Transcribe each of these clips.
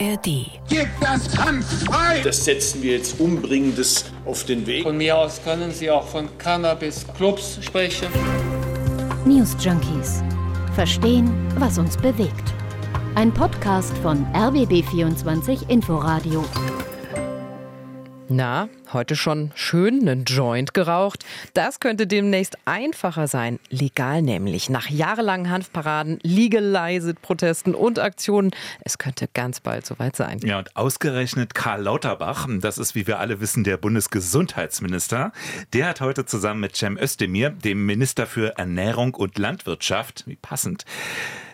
ARD. Gib das Hanf frei! Das setzen wir jetzt Umbringendes auf den Weg. Von mir aus können Sie auch von Cannabis-Clubs sprechen. News Junkies. Verstehen, was uns bewegt. Ein Podcast von RBB24 Inforadio. Na, heute schon schön einen Joint geraucht. Das könnte demnächst einfacher sein. Legal nämlich. Nach jahrelangen Hanfparaden, Legalized-Protesten und Aktionen. Es könnte ganz bald soweit sein. Ja, und ausgerechnet Karl Lauterbach, das ist, wie wir alle wissen, der Bundesgesundheitsminister, der hat heute zusammen mit Cem Özdemir, dem Minister für Ernährung und Landwirtschaft, wie passend,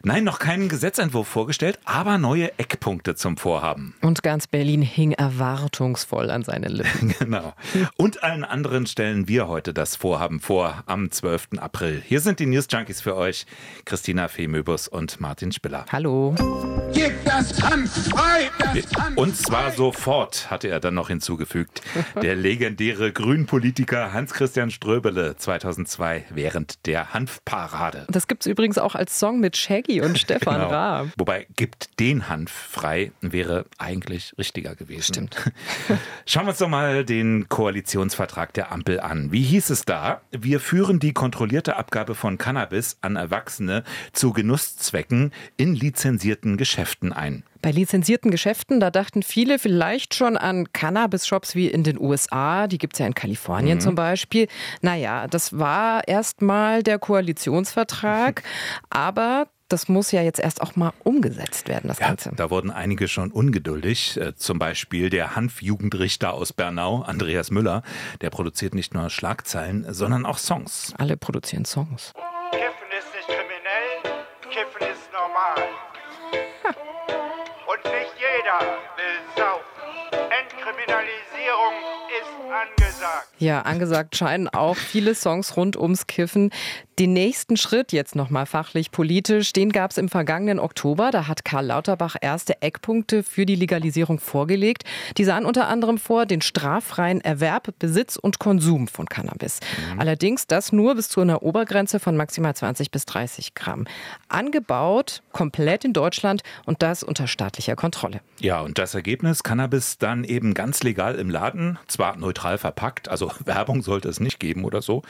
Nein, noch keinen Gesetzentwurf vorgestellt, aber neue Eckpunkte zum Vorhaben. Und ganz Berlin hing erwartungsvoll an seinen Lippen. genau. Und allen anderen stellen wir heute das Vorhaben vor am 12. April. Hier sind die News Junkies für euch, Christina Femöbus und Martin Spiller. Hallo. Gib das Hanf frei! Das Hanf Und zwar sofort, hatte er dann noch hinzugefügt. Der legendäre Grünpolitiker Hans-Christian Ströbele 2002 während der Hanfparade. Das gibt's übrigens auch als Song mit Shaggy und Stefan Genau. Raab. Wobei, gibt den Hanf frei, wäre eigentlich richtiger gewesen. Stimmt. Schauen wir uns doch mal den Koalitionsvertrag der Ampel an. Wie hieß es da? Wir führen die kontrollierte Abgabe von Cannabis an Erwachsene zu Genusszwecken in lizenzierten Geschäften ein. Bei lizenzierten Geschäften, da dachten viele vielleicht schon an Cannabis-Shops wie in den USA. Die gibt's ja in Kalifornien zum Beispiel. Naja, das war erstmal der Koalitionsvertrag. aber das muss ja jetzt erst auch mal umgesetzt werden, das Ja, Ganze. da wurden einige schon ungeduldig. Äh, Zum Beispiel der Hanfjugendrichter aus Bernau, Andreas Müller. Der produziert nicht nur Schlagzeilen, sondern auch Songs. Alle produzieren Songs. Kiffen ist nicht kriminell, Kiffen ist normal. Und nicht jeder will saufen. Entkriminalisierung ist angesagt. Ja, angesagt scheinen auch viele Songs rund ums Kiffen. Den nächsten Schritt jetzt nochmal fachlich politisch, den gab es im vergangenen Oktober. Da hat Karl Lauterbach erste Eckpunkte für die Legalisierung vorgelegt. Die sahen unter anderem vor den straffreien Erwerb, Besitz und Konsum von Cannabis. Allerdings das nur bis zu einer Obergrenze von maximal 20 bis 30 Gramm. Angebaut komplett in Deutschland und das unter staatlicher Kontrolle. Ja, und das Ergebnis, Cannabis dann eben ganz legal im Laden, zwar neutral verpackt, also Werbung sollte es nicht geben oder so.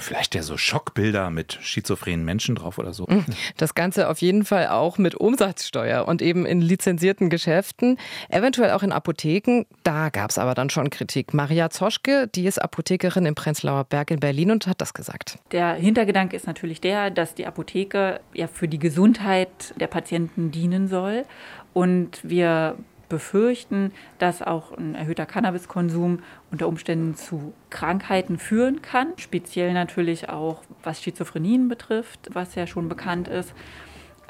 Vielleicht ja so Schockbilder mit schizophrenen Menschen drauf oder so. Das Ganze auf jeden Fall auch mit Umsatzsteuer und eben in lizenzierten Geschäften, eventuell auch in Apotheken. Da gab es aber dann schon Kritik. Maria Zoschke, die ist Apothekerin im Prenzlauer Berg in Berlin und hat das gesagt. Der Hintergedanke ist natürlich der, dass die Apotheke ja für die Gesundheit der Patienten dienen soll. Und wir befürchten, dass auch ein erhöhter Cannabiskonsum unter Umständen zu Krankheiten führen kann. Speziell natürlich auch, was Schizophrenien betrifft, was ja schon bekannt ist.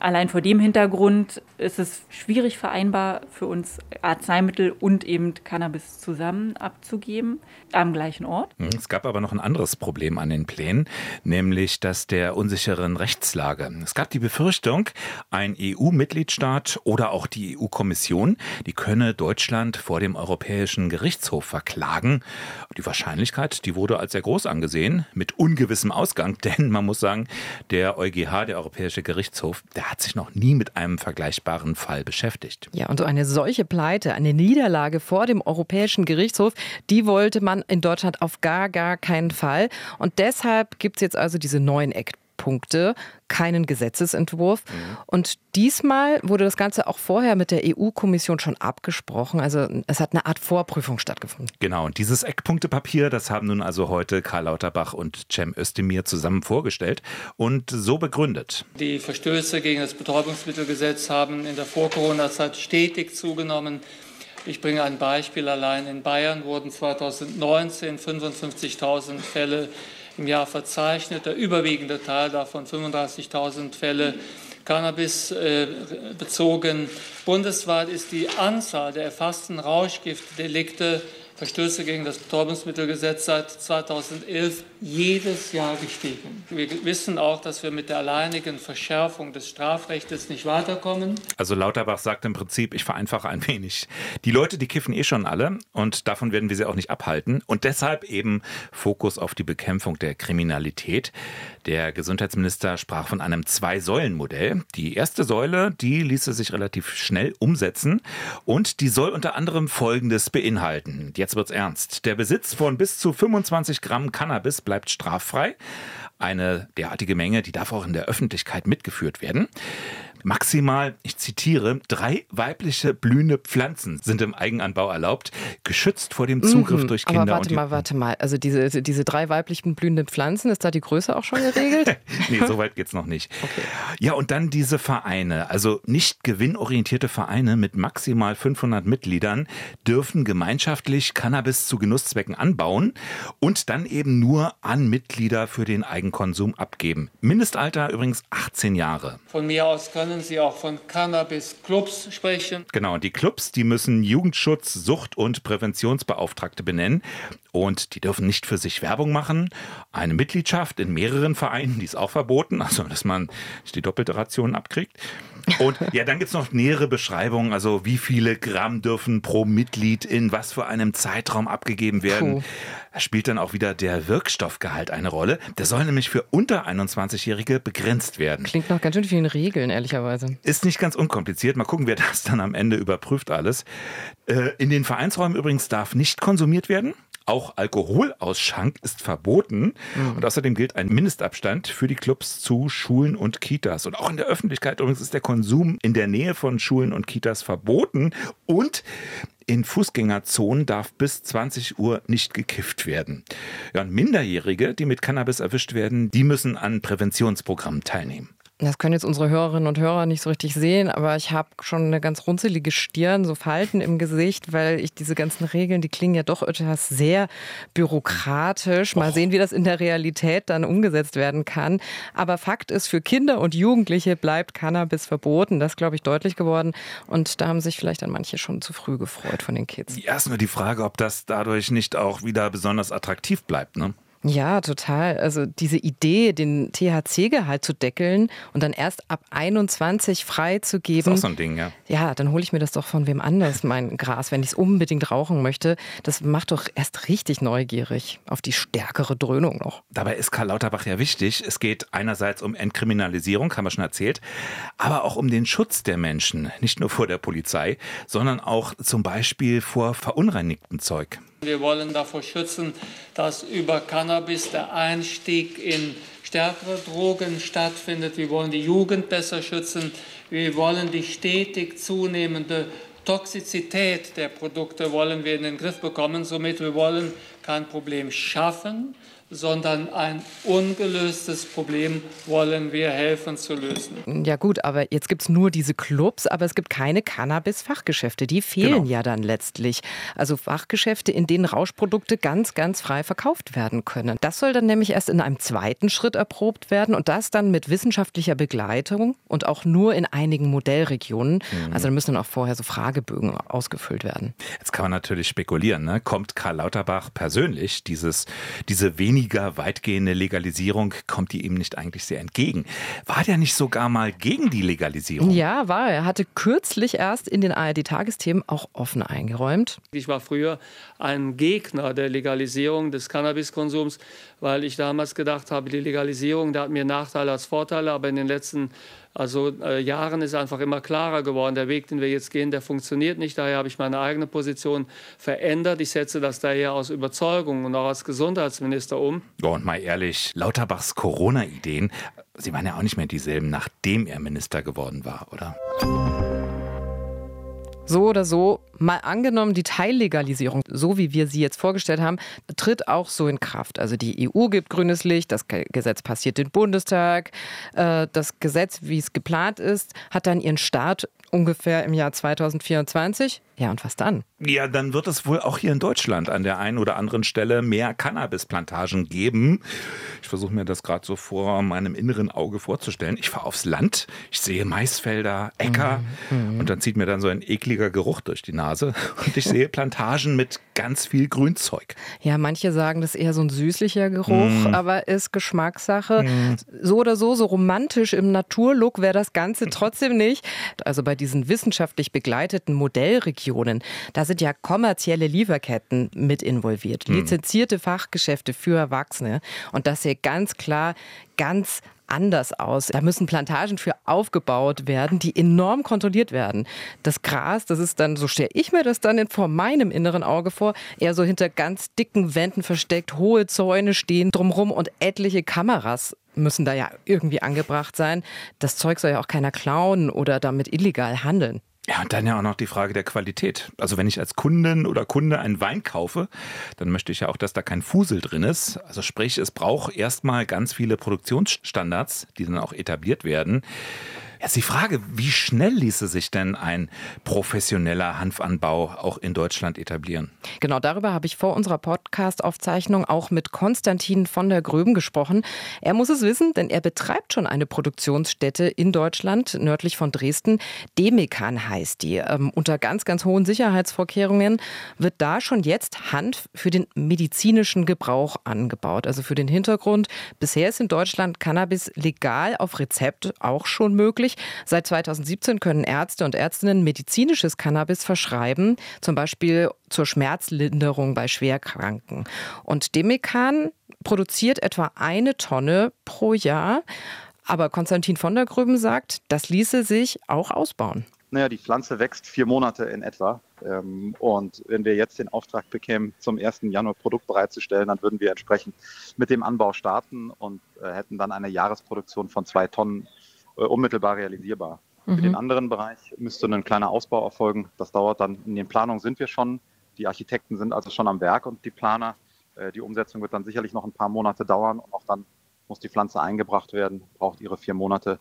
Allein vor dem Hintergrund ist es schwierig vereinbar für uns, Arzneimittel und eben Cannabis zusammen abzugeben am gleichen Ort. Hm, Es gab aber noch ein anderes Problem an den Plänen, nämlich das der unsicheren Rechtslage. Es gab die Befürchtung, ein EU-Mitgliedstaat oder auch die EU-Kommission, die könne Deutschland vor dem Europäischen Gerichtshof verklagen. Die Wahrscheinlichkeit, die wurde als sehr groß angesehen, mit ungewissem Ausgang, denn man muss sagen, der EuGH, der Europäische Gerichtshof, der hat sich noch nie mit einem vergleichbaren Fall beschäftigt. Ja, und so eine solche Pleite, eine Niederlage vor dem Europäischen Gerichtshof, die wollte man in Deutschland auf gar, gar keinen Fall. Und deshalb gibt es jetzt also diese neuen Eckpunkte, keinen Gesetzesentwurf. Und diesmal wurde das Ganze auch vorher mit der EU-Kommission schon abgesprochen. Also es hat eine Art Vorprüfung stattgefunden. Genau, und dieses Eckpunktepapier, das haben nun also heute Karl Lauterbach und Cem Özdemir zusammen vorgestellt und so begründet. Die Verstöße gegen das Betäubungsmittelgesetz haben in der Vor-Corona-Zeit stetig zugenommen. Ich bringe ein Beispiel allein. In Bayern wurden 2019 55.000 Fälle im Jahr verzeichnet. Der überwiegende Teil davon, 35.000 Fälle, Cannabis äh, bezogen. Bundesweit ist die Anzahl der erfassten Rauschgiftdelikte Verstöße gegen das Betäubungsmittelgesetz seit 2011 jedes Jahr gestiegen. Wir wissen auch, dass wir mit der alleinigen Verschärfung des Strafrechts nicht weiterkommen. Also Lauterbach sagt im Prinzip, ich vereinfache ein wenig. Die Leute, die kiffen eh schon alle und davon werden wir sie auch nicht abhalten. Und deshalb eben Fokus auf die Bekämpfung der Kriminalität. Der Gesundheitsminister sprach von einem Zwei-Säulen-Modell. Die erste Säule, die ließe sich relativ schnell umsetzen und die soll unter anderem Folgendes beinhalten. Jetzt wird's ernst. Der Besitz von bis zu 25 Gramm Cannabis bleibt straffrei. Eine derartige Menge, die darf auch in der Öffentlichkeit mitgeführt werden. Maximal, ich zitiere, drei weibliche blühende Pflanzen sind im Eigenanbau erlaubt, geschützt vor dem Zugriff Mhm, durch Kinder. Aber warte und die- mal, warte mal. Also diese, diese drei weiblichen blühenden Pflanzen, ist da die Größe auch schon geregelt? nee, so weit geht's noch nicht. Ja, und dann diese Vereine, also nicht gewinnorientierte Vereine mit maximal 500 Mitgliedern dürfen gemeinschaftlich Cannabis zu Genusszwecken anbauen und dann eben nur an Mitglieder für den Eigenkonsum abgeben. Mindestalter übrigens 18 Jahre. Von mir aus können Sie auch von Cannabis-Clubs sprechen. Genau, die Clubs, die müssen Jugendschutz, Sucht- und Präventionsbeauftragte benennen und die dürfen nicht für sich Werbung machen. Eine Mitgliedschaft in mehreren Vereinen, die ist auch verboten, also dass man nicht die doppelte Ration abkriegt. Und ja, dann gibt's noch nähere Beschreibungen, also wie viele Gramm dürfen pro Mitglied in was für einem Zeitraum abgegeben werden. Puh. Da spielt dann auch wieder der Wirkstoffgehalt eine Rolle. Der soll nämlich für unter 21-Jährige begrenzt werden. Klingt nach ganz schön vielen Regeln, ehrlicherweise. Ist nicht ganz unkompliziert. Mal gucken, wer das dann am Ende überprüft alles. Äh, in den Vereinsräumen übrigens darf nicht konsumiert werden. Auch Alkoholausschank ist verboten. Und außerdem gilt ein Mindestabstand für die Clubs zu Schulen und Kitas. Und auch in der Öffentlichkeit übrigens ist der Konsum in der Nähe von Schulen und Kitas verboten. Und in Fußgängerzonen darf bis 20 Uhr nicht gekifft werden. Ja, Minderjährige, die mit Cannabis erwischt werden, die müssen an Präventionsprogrammen teilnehmen. Das können jetzt unsere Hörerinnen und Hörer nicht so richtig sehen, aber ich habe schon eine ganz runzelige Stirn, so Falten im Gesicht, weil ich diese ganzen Regeln, die klingen ja doch etwas sehr bürokratisch. Mal sehen, wie das in der Realität dann umgesetzt werden kann. Aber Fakt ist, für Kinder und Jugendliche bleibt Cannabis verboten. Das glaube ich, deutlich geworden. Und da haben sich vielleicht dann manche schon zu früh gefreut von den Kids. Erst nur die Frage, ob das dadurch nicht auch wieder besonders attraktiv bleibt, ne? Ja, total. Also diese Idee, den THC-Gehalt zu deckeln und dann erst ab 21 freizugeben. Ist auch so ein Ding, ja. Ja, dann hole ich mir das doch von wem anders, mein Gras, wenn ich es unbedingt rauchen möchte. Das macht doch erst richtig neugierig auf die stärkere Dröhnung noch. Dabei ist Karl Lauterbach ja wichtig. Es geht einerseits um Entkriminalisierung, haben wir schon erzählt, aber auch um den Schutz der Menschen. Nicht nur vor der Polizei, sondern auch zum Beispiel vor verunreinigtem Zeug. Wir wollen davor schützen, dass über Cannabis der Einstieg in stärkere Drogen stattfindet. Wir wollen die Jugend besser schützen. Wir wollen die stetig zunehmende Toxizität der Produkte wollen wir in den Griff bekommen. Somit wir wollen kein Problem schaffen, sondern ein ungelöstes Problem wollen wir helfen zu lösen. Ja gut, aber jetzt gibt's nur diese Clubs, aber es gibt keine Cannabis-Fachgeschäfte. Die fehlen Genau. ja dann letztlich. Also Fachgeschäfte, in denen Rauschprodukte ganz, ganz frei verkauft werden können. Das soll dann nämlich erst in einem zweiten Schritt erprobt werden und das dann mit wissenschaftlicher Begleitung und auch nur in einigen Modellregionen. Also da müssen dann auch vorher so Fragebögen ausgefüllt werden. Jetzt kann man natürlich spekulieren, ne? kommt Karl Lauterbach persönlich dieses, diese weniger weitgehende Legalisierung, kommt die ihm nicht eigentlich sehr entgegen? War der nicht sogar mal gegen die Legalisierung? Ja, war er. Hatte kürzlich erst in den ARD-Tagesthemen auch offen eingeräumt. Ich war früher ein Gegner der Legalisierung des Cannabiskonsums, weil ich damals gedacht habe, die Legalisierung, da hat mir Nachteile als Vorteile, aber in den letzten also, äh, Jahren ist einfach immer klarer geworden, der Weg, den wir jetzt gehen, der funktioniert nicht. Daher habe ich meine eigene Position verändert. Ich setze das daher aus Überzeugung und auch als Gesundheitsminister um. Oh, und mal ehrlich, Lauterbachs Corona-Ideen, sie waren ja auch nicht mehr dieselben, nachdem er Minister geworden war, oder? So oder so, mal angenommen, die Teillegalisierung, so wie wir sie jetzt vorgestellt haben, tritt auch so in Kraft. Also die EU gibt grünes Licht, das Ge- Gesetz passiert im Bundestag. Äh, Das Gesetz, wie es geplant ist, hat dann ihren Start ungefähr im Jahr 2024. Ja, und was dann? Ja, dann wird es wohl auch hier in Deutschland an der einen oder anderen Stelle mehr Cannabisplantagen geben. Ich versuche mir das gerade so vor meinem inneren Auge vorzustellen. Ich fahre aufs Land, ich sehe Maisfelder, Äcker mhm. und dann zieht mir dann so ein ekliger Geruch durch die Nase und ich sehe Plantagen mit ganz viel Grünzeug. Ja, manche sagen, das ist eher so ein süßlicher Geruch, mm. aber ist Geschmackssache. Mm. So oder so, so romantisch im Naturlook wäre das Ganze trotzdem nicht. Also bei diesen wissenschaftlich begleiteten Modellregionen, da sind ja kommerzielle Lieferketten mit involviert, mm. lizenzierte Fachgeschäfte für Erwachsene. Und das hier ganz klar ganz anders aus. Da müssen Plantagen für aufgebaut werden, die enorm kontrolliert werden. Das Gras, das ist dann, so stelle ich mir das dann vor meinem inneren Auge vor, eher so hinter ganz dicken Wänden versteckt, hohe Zäune stehen drumrum und etliche Kameras müssen da ja irgendwie angebracht sein. Das Zeug soll ja auch keiner klauen oder damit illegal handeln. Ja, und dann ja auch noch die Frage der Qualität. Also wenn ich als Kundin oder Kunde einen Wein kaufe, dann möchte ich ja auch, dass da kein Fusel drin ist. Also sprich, es braucht erstmal ganz viele Produktionsstandards, die dann auch etabliert werden. Jetzt die Frage, wie schnell ließe sich denn ein professioneller Hanfanbau auch in Deutschland etablieren? Genau darüber habe ich vor unserer Podcast-Aufzeichnung auch mit Konstantin von der Gröben gesprochen. Er muss es wissen, denn er betreibt schon eine Produktionsstätte in Deutschland, nördlich von Dresden. Demekan heißt die. Ähm, unter ganz, ganz hohen Sicherheitsvorkehrungen wird da schon jetzt Hanf für den medizinischen Gebrauch angebaut. Also für den Hintergrund, bisher ist in Deutschland Cannabis legal auf Rezept auch schon möglich möglich. Seit 2017 können Ärzte und Ärztinnen medizinisches Cannabis verschreiben, zum Beispiel zur Schmerzlinderung bei Schwerkranken. Und Demekan produziert etwa eine Tonne pro Jahr. Aber Konstantin von der Grüben sagt, das ließe sich auch ausbauen. Naja, die Pflanze wächst vier Monate in etwa. Ähm, und wenn wir jetzt den Auftrag bekämen, zum 1. Januar Produkt bereitzustellen, dann würden wir entsprechend mit dem Anbau starten und äh, hätten dann eine Jahresproduktion von zwei Tonnen unmittelbar realisierbar. Mhm. Für den anderen Bereich müsste ein kleiner Ausbau erfolgen. Das dauert dann, in den Planungen sind wir schon. Die Architekten sind also schon am Werk und die Planer. Äh, die Umsetzung wird dann sicherlich noch ein paar Monate dauern und auch dann muss die Pflanze eingebracht werden, braucht ihre vier Monate.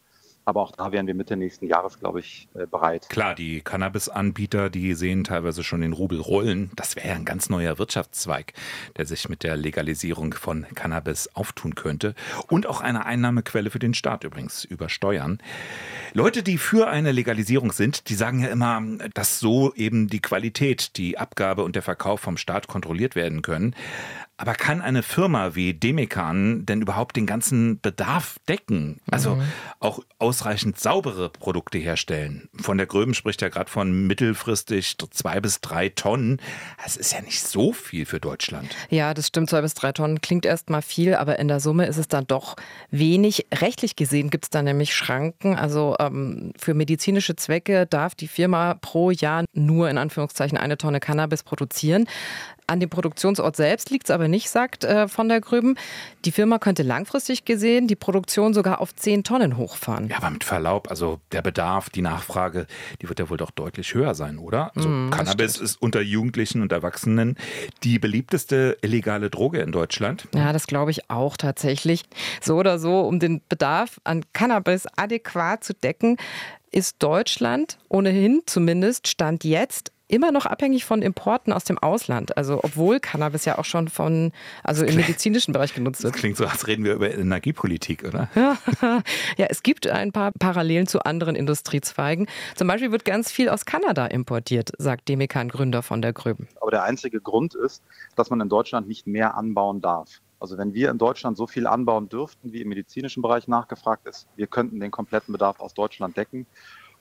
Aber auch da wären wir Mitte nächsten Jahres, glaube ich, äh, bereit. Klar, die Cannabis-Anbieter, die sehen teilweise schon den Rubel rollen. Das wäre ein ganz neuer Wirtschaftszweig, der sich mit der Legalisierung von Cannabis auftun könnte. Und auch eine Einnahmequelle für den Staat übrigens über Steuern. Leute, die für eine Legalisierung sind, die sagen ja immer, dass so eben die Qualität, die Abgabe und der Verkauf vom Staat kontrolliert werden können. Aber kann eine Firma wie Demekan denn überhaupt den ganzen Bedarf decken? Also mhm. auch ausreichend saubere Produkte herstellen? Von der Gröben spricht ja gerade von mittelfristig zwei bis drei Tonnen. Das ist ja nicht so viel für Deutschland. Ja, das stimmt. Zwei bis drei Tonnen klingt erstmal viel, aber in der Summe ist es dann doch wenig. Rechtlich gesehen gibt es da nämlich Schranken. Also ähm, für medizinische Zwecke darf die Firma pro Jahr nur in Anführungszeichen eine Tonne Cannabis produzieren. An dem Produktionsort selbst liegt es aber nicht, sagt äh, von der Grüben. Die Firma könnte langfristig gesehen die Produktion sogar auf 10 Tonnen hochfahren. Ja, aber mit Verlaub, also der Bedarf, die Nachfrage, die wird ja wohl doch deutlich höher sein, oder? Also mm, Cannabis ist unter Jugendlichen und Erwachsenen die beliebteste illegale Droge in Deutschland. Ja, das glaube ich auch tatsächlich. So oder so, um den Bedarf an Cannabis adäquat zu decken, ist Deutschland ohnehin zumindest Stand jetzt immer noch abhängig von Importen aus dem Ausland. Also obwohl Cannabis ja auch schon von, also im medizinischen Bereich genutzt wird. Das klingt so, als reden wir über Energiepolitik, oder? Ja, ja, es gibt ein paar Parallelen zu anderen Industriezweigen. Zum Beispiel wird ganz viel aus Kanada importiert, sagt Demekan Gründer von der Gröben. Aber der einzige Grund ist, dass man in Deutschland nicht mehr anbauen darf. Also wenn wir in Deutschland so viel anbauen dürften, wie im medizinischen Bereich nachgefragt ist, wir könnten den kompletten Bedarf aus Deutschland decken.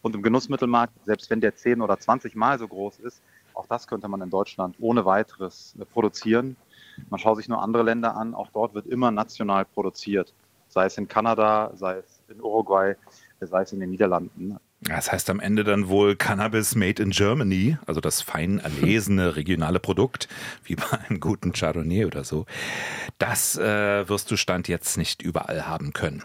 Und im Genussmittelmarkt, selbst wenn der 10 oder 20 Mal so groß ist, auch das könnte man in Deutschland ohne weiteres äh, produzieren. Man schaut sich nur andere Länder an, auch dort wird immer national produziert. Sei es in Kanada, sei es in Uruguay, sei es in den Niederlanden. Das heißt am Ende dann wohl Cannabis made in Germany, also das fein erlesene regionale Produkt, wie bei einem guten Chardonnay oder so. Das äh, wirst du Stand jetzt nicht überall haben können.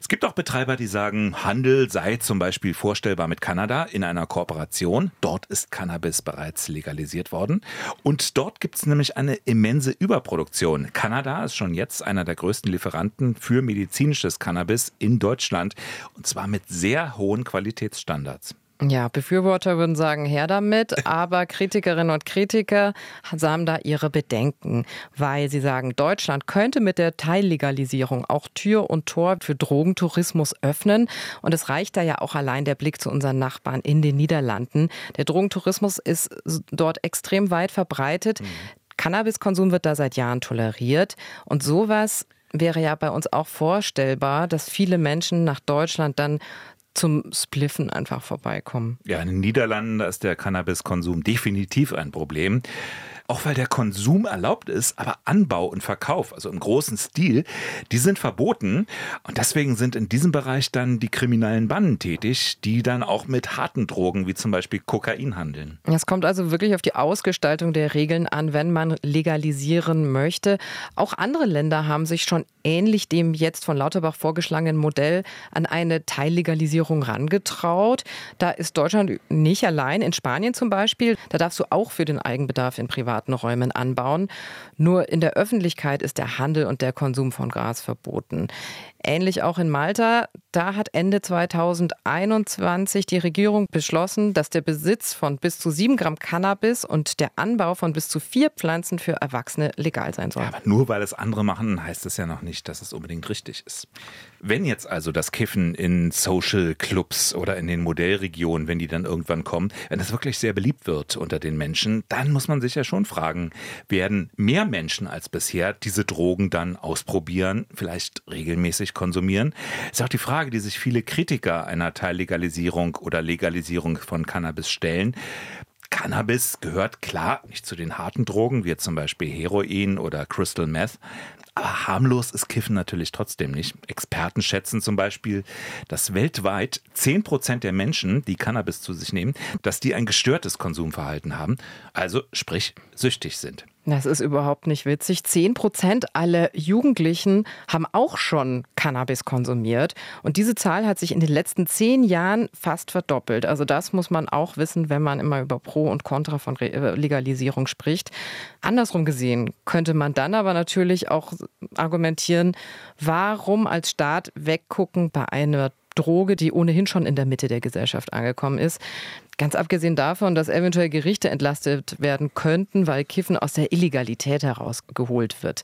Es gibt auch Betreiber, die sagen, Handel sei zum Beispiel vorstellbar mit Kanada in einer Kooperation. Dort ist Cannabis bereits legalisiert worden. Und dort gibt es nämlich eine immense Überproduktion. Kanada ist schon jetzt einer der größten Lieferanten für medizinisches Cannabis in Deutschland. Und zwar mit sehr hohen Qualitätsstandards. Ja, Befürworter würden sagen, her damit, aber Kritikerinnen und Kritiker haben da ihre Bedenken, weil sie sagen, Deutschland könnte mit der Teillegalisierung auch Tür und Tor für Drogentourismus öffnen. Und es reicht da ja auch allein der Blick zu unseren Nachbarn in den Niederlanden. Der Drogentourismus ist dort extrem weit verbreitet. Mhm. Cannabiskonsum wird da seit Jahren toleriert. Und sowas wäre ja bei uns auch vorstellbar, dass viele Menschen nach Deutschland dann zum Spliffen einfach vorbeikommen. Ja, in den Niederlanden ist der Cannabiskonsum definitiv ein Problem auch weil der Konsum erlaubt ist, aber Anbau und Verkauf, also im großen Stil, die sind verboten. Und deswegen sind in diesem Bereich dann die kriminellen Banden tätig, die dann auch mit harten Drogen wie zum Beispiel Kokain handeln. Es kommt also wirklich auf die Ausgestaltung der Regeln an, wenn man legalisieren möchte. Auch andere Länder haben sich schon ähnlich dem jetzt von Lauterbach vorgeschlagenen Modell an eine Teillegalisierung rangetraut. Da ist Deutschland nicht allein. In Spanien zum Beispiel, da darfst du auch für den Eigenbedarf in privaten privaten Räumen anbauen. Nur in der Öffentlichkeit ist der Handel und der Konsum von Gras verboten. Ähnlich auch in Malta. Da hat Ende 2021 die Regierung beschlossen, dass der Besitz von bis zu sieben Gramm Cannabis und der Anbau von bis zu vier Pflanzen für Erwachsene legal sein soll. Ja, aber nur weil es andere machen, heißt es ja noch nicht, dass es unbedingt richtig ist. Wenn jetzt also das Kiffen in Social Clubs oder in den Modellregionen, wenn die dann irgendwann kommen, wenn das wirklich sehr beliebt wird unter den Menschen, dann muss man sich ja schon fragen, werden mehr Menschen als bisher diese Drogen dann ausprobieren, vielleicht regelmäßig konsumieren? Ist auch die Frage, die sich viele Kritiker einer Teillegalisierung oder Legalisierung von Cannabis stellen. Cannabis gehört klar nicht zu den harten Drogen, wie zum Beispiel Heroin oder Crystal Meth. Aber harmlos ist Kiffen natürlich trotzdem nicht. Experten schätzen zum Beispiel, dass weltweit 10 Prozent der Menschen, die Cannabis zu sich nehmen, dass die ein gestörtes Konsumverhalten haben, also sprich süchtig sind. Das ist überhaupt nicht witzig. Zehn Prozent aller Jugendlichen haben auch schon Cannabis konsumiert. Und diese Zahl hat sich in den letzten zehn Jahren fast verdoppelt. Also das muss man auch wissen, wenn man immer über Pro und Contra von äh, Legalisierung spricht. Andersrum gesehen könnte man dann aber natürlich auch argumentieren, warum als Staat weggucken bei einer Droge, die ohnehin schon in der Mitte der Gesellschaft angekommen ist. Ganz abgesehen davon, dass eventuell Gerichte entlastet werden könnten, weil Kiffen aus der Illegalität herausgeholt wird.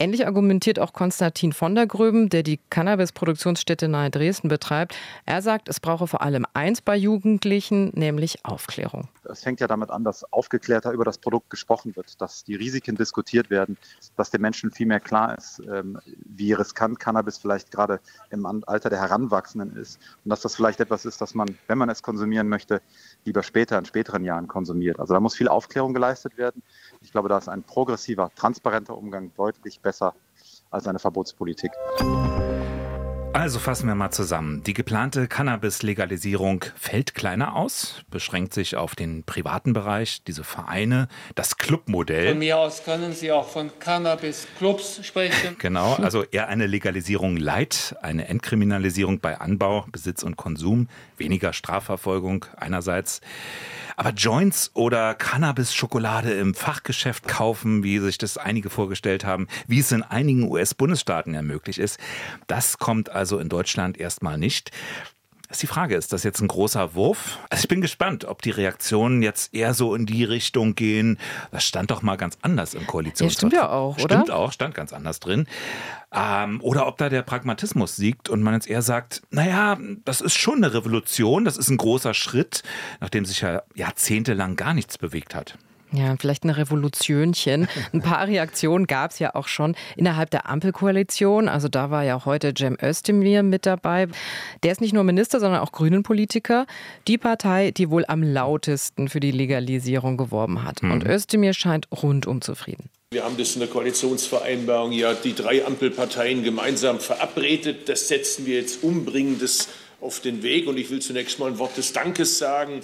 Ähnlich argumentiert auch Konstantin von der Gröben, der die Cannabis-Produktionsstätte nahe Dresden betreibt. Er sagt, es brauche vor allem eins bei Jugendlichen, nämlich Aufklärung. Es fängt ja damit an, dass aufgeklärter über das Produkt gesprochen wird, dass die Risiken diskutiert werden, dass den Menschen viel mehr klar ist, ähm, wie riskant Cannabis vielleicht gerade im Alter der Heranwachsenden ist und dass das vielleicht etwas ist, das man, wenn man es konsumieren möchte, lieber später, in späteren Jahren konsumiert. Also da muss viel Aufklärung geleistet werden. Ich glaube, da ist ein progressiver, transparenter Umgang deutlich besser als eine Verbotspolitik. Also fassen wir mal zusammen. Die geplante Cannabis-Legalisierung fällt kleiner aus, beschränkt sich auf den privaten Bereich, diese Vereine, das Clubmodell. Von mir aus können Sie auch von Cannabis-Clubs sprechen. Genau, also eher eine Legalisierung light, eine Entkriminalisierung bei Anbau, Besitz und Konsum, weniger Strafverfolgung einerseits. Aber Joints oder Cannabis-Schokolade im Fachgeschäft kaufen, wie sich das einige vorgestellt haben, wie es in einigen US-Bundesstaaten ja möglich ist, das kommt also in Deutschland erstmal nicht. Ist die Frage, ist das jetzt ein großer Wurf? Also ich bin gespannt, ob die Reaktionen jetzt eher so in die Richtung gehen. Das stand doch mal ganz anders im Koalitionsvertrag. Ja, stimmt ja auch, oder? Stimmt auch, stand ganz anders drin. Ähm, oder ob da der Pragmatismus siegt und man jetzt eher sagt, naja, das ist schon eine Revolution, das ist ein großer Schritt, nachdem sich ja jahrzehntelang gar nichts bewegt hat. Ja, vielleicht ein Revolutionchen. Ein paar Reaktionen gab es ja auch schon innerhalb der Ampelkoalition. Also da war ja heute Cem Özdemir mit dabei. Der ist nicht nur Minister, sondern auch Grünen-Politiker. Die Partei, die wohl am lautesten für die Legalisierung geworben hat. Mhm. Und Özdemir scheint rundum zufrieden. Wir haben das in der Koalitionsvereinbarung ja die drei Ampelparteien gemeinsam verabredet. Das setzen wir jetzt umbringendes auf den Weg. Und ich will zunächst mal ein Wort des Dankes sagen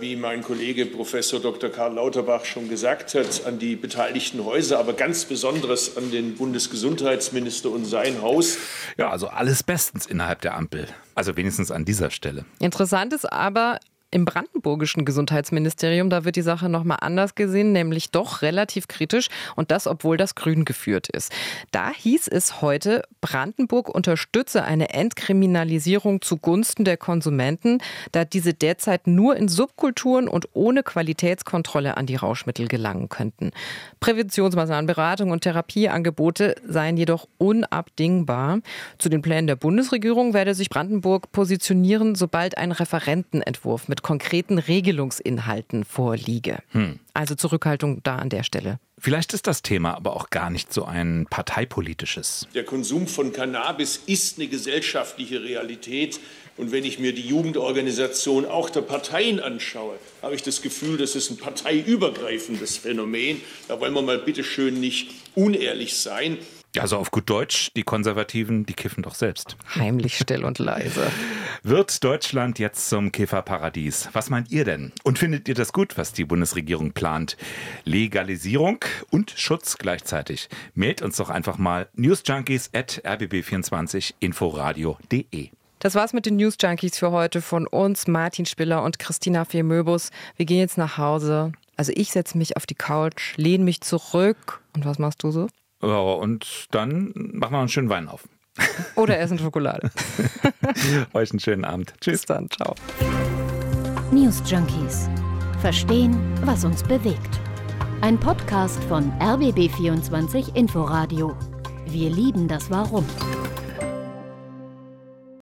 wie mein Kollege Professor Dr. Karl Lauterbach schon gesagt hat, an die beteiligten Häuser, aber ganz besonders an den Bundesgesundheitsminister und sein Haus. Ja, also alles bestens innerhalb der Ampel. Also wenigstens an dieser Stelle. Interessant ist aber, Im brandenburgischen Gesundheitsministerium, da wird die Sache nochmal anders gesehen, nämlich doch relativ kritisch und das, obwohl das Grün geführt ist. Da hieß es heute, Brandenburg unterstütze eine Entkriminalisierung zugunsten der Konsumenten, da diese derzeit nur in Subkulturen und ohne Qualitätskontrolle an die Rauschmittel gelangen könnten. Präventionsmaßnahmen, Beratung und Therapieangebote seien jedoch unabdingbar. Zu den Plänen der Bundesregierung werde sich Brandenburg positionieren, sobald ein Referentenentwurf mit konkreten Regelungsinhalten vorliege. Hm. Also Zurückhaltung da an der Stelle. Vielleicht ist das Thema aber auch gar nicht so ein parteipolitisches. Der Konsum von Cannabis ist eine gesellschaftliche Realität. Und wenn ich mir die Jugendorganisation auch der Parteien anschaue, habe ich das Gefühl, das ist ein parteiübergreifendes Phänomen. Da wollen wir mal bitte schön nicht unehrlich sein. Also auf gut Deutsch, die Konservativen, die kiffen doch selbst. Heimlich still und leise. Wird Deutschland jetzt zum Kifferparadies? Was meint ihr denn? Und findet ihr das gut, was die Bundesregierung plant? Legalisierung und Schutz gleichzeitig. Mailt uns doch einfach mal newsjunkies at rbb24inforadio.de. Das war's mit den News Junkies für heute von uns, Martin Spiller und Christina Firmöbus. Wir gehen jetzt nach Hause. Also ich setze mich auf die Couch, lehne mich zurück. Und was machst du so? Ja, und dann machen wir einen schönen Wein auf. Oder essen Schokolade. Euch einen schönen Abend. Tschüss. Bis dann. Ciao. News Junkies. Verstehen, was uns bewegt. Ein Podcast von RBB24 Inforadio. Wir lieben das Warum.